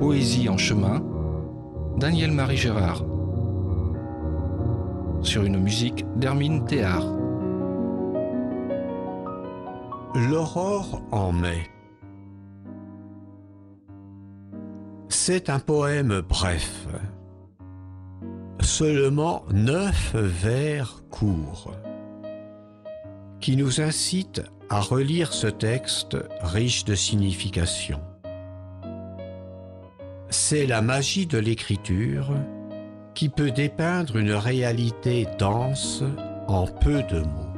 Poésie en chemin, Daniel-Marie Gérard. Sur une musique d'Hermine Théard. L'aurore en mai. C'est un poème bref. Seulement neuf vers courts qui nous incite à relire ce texte riche de signification. C'est la magie de l'écriture qui peut dépeindre une réalité dense en peu de mots.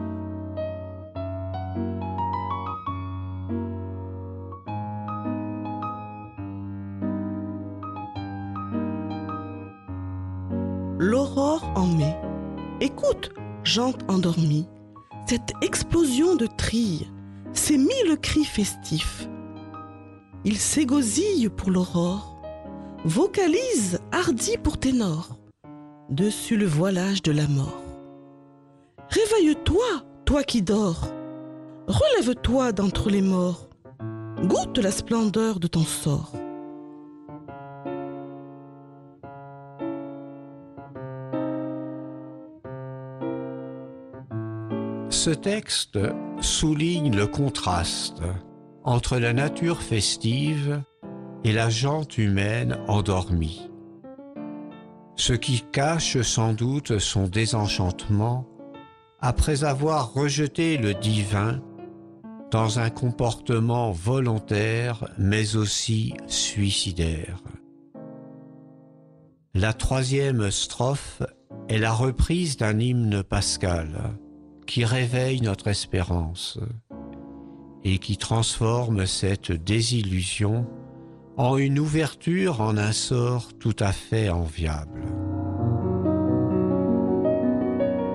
L'aurore en mai. Écoute, jante endormie, cette explosion de trilles, ces mille cris festifs. Il s'égosille pour l'aurore, vocalise hardi pour ténor, dessus le voilage de la mort. Réveille-toi, toi qui dors, relève-toi d'entre les morts, goûte la splendeur de ton sort. Ce texte souligne le contraste entre la nature festive et la jante humaine endormie. Ce qui cache sans doute son désenchantement après avoir rejeté le divin dans un comportement volontaire mais aussi suicidaire. La troisième strophe est la reprise d'un hymne pascal qui réveille notre espérance et qui transforme cette désillusion en une ouverture en un sort tout à fait enviable.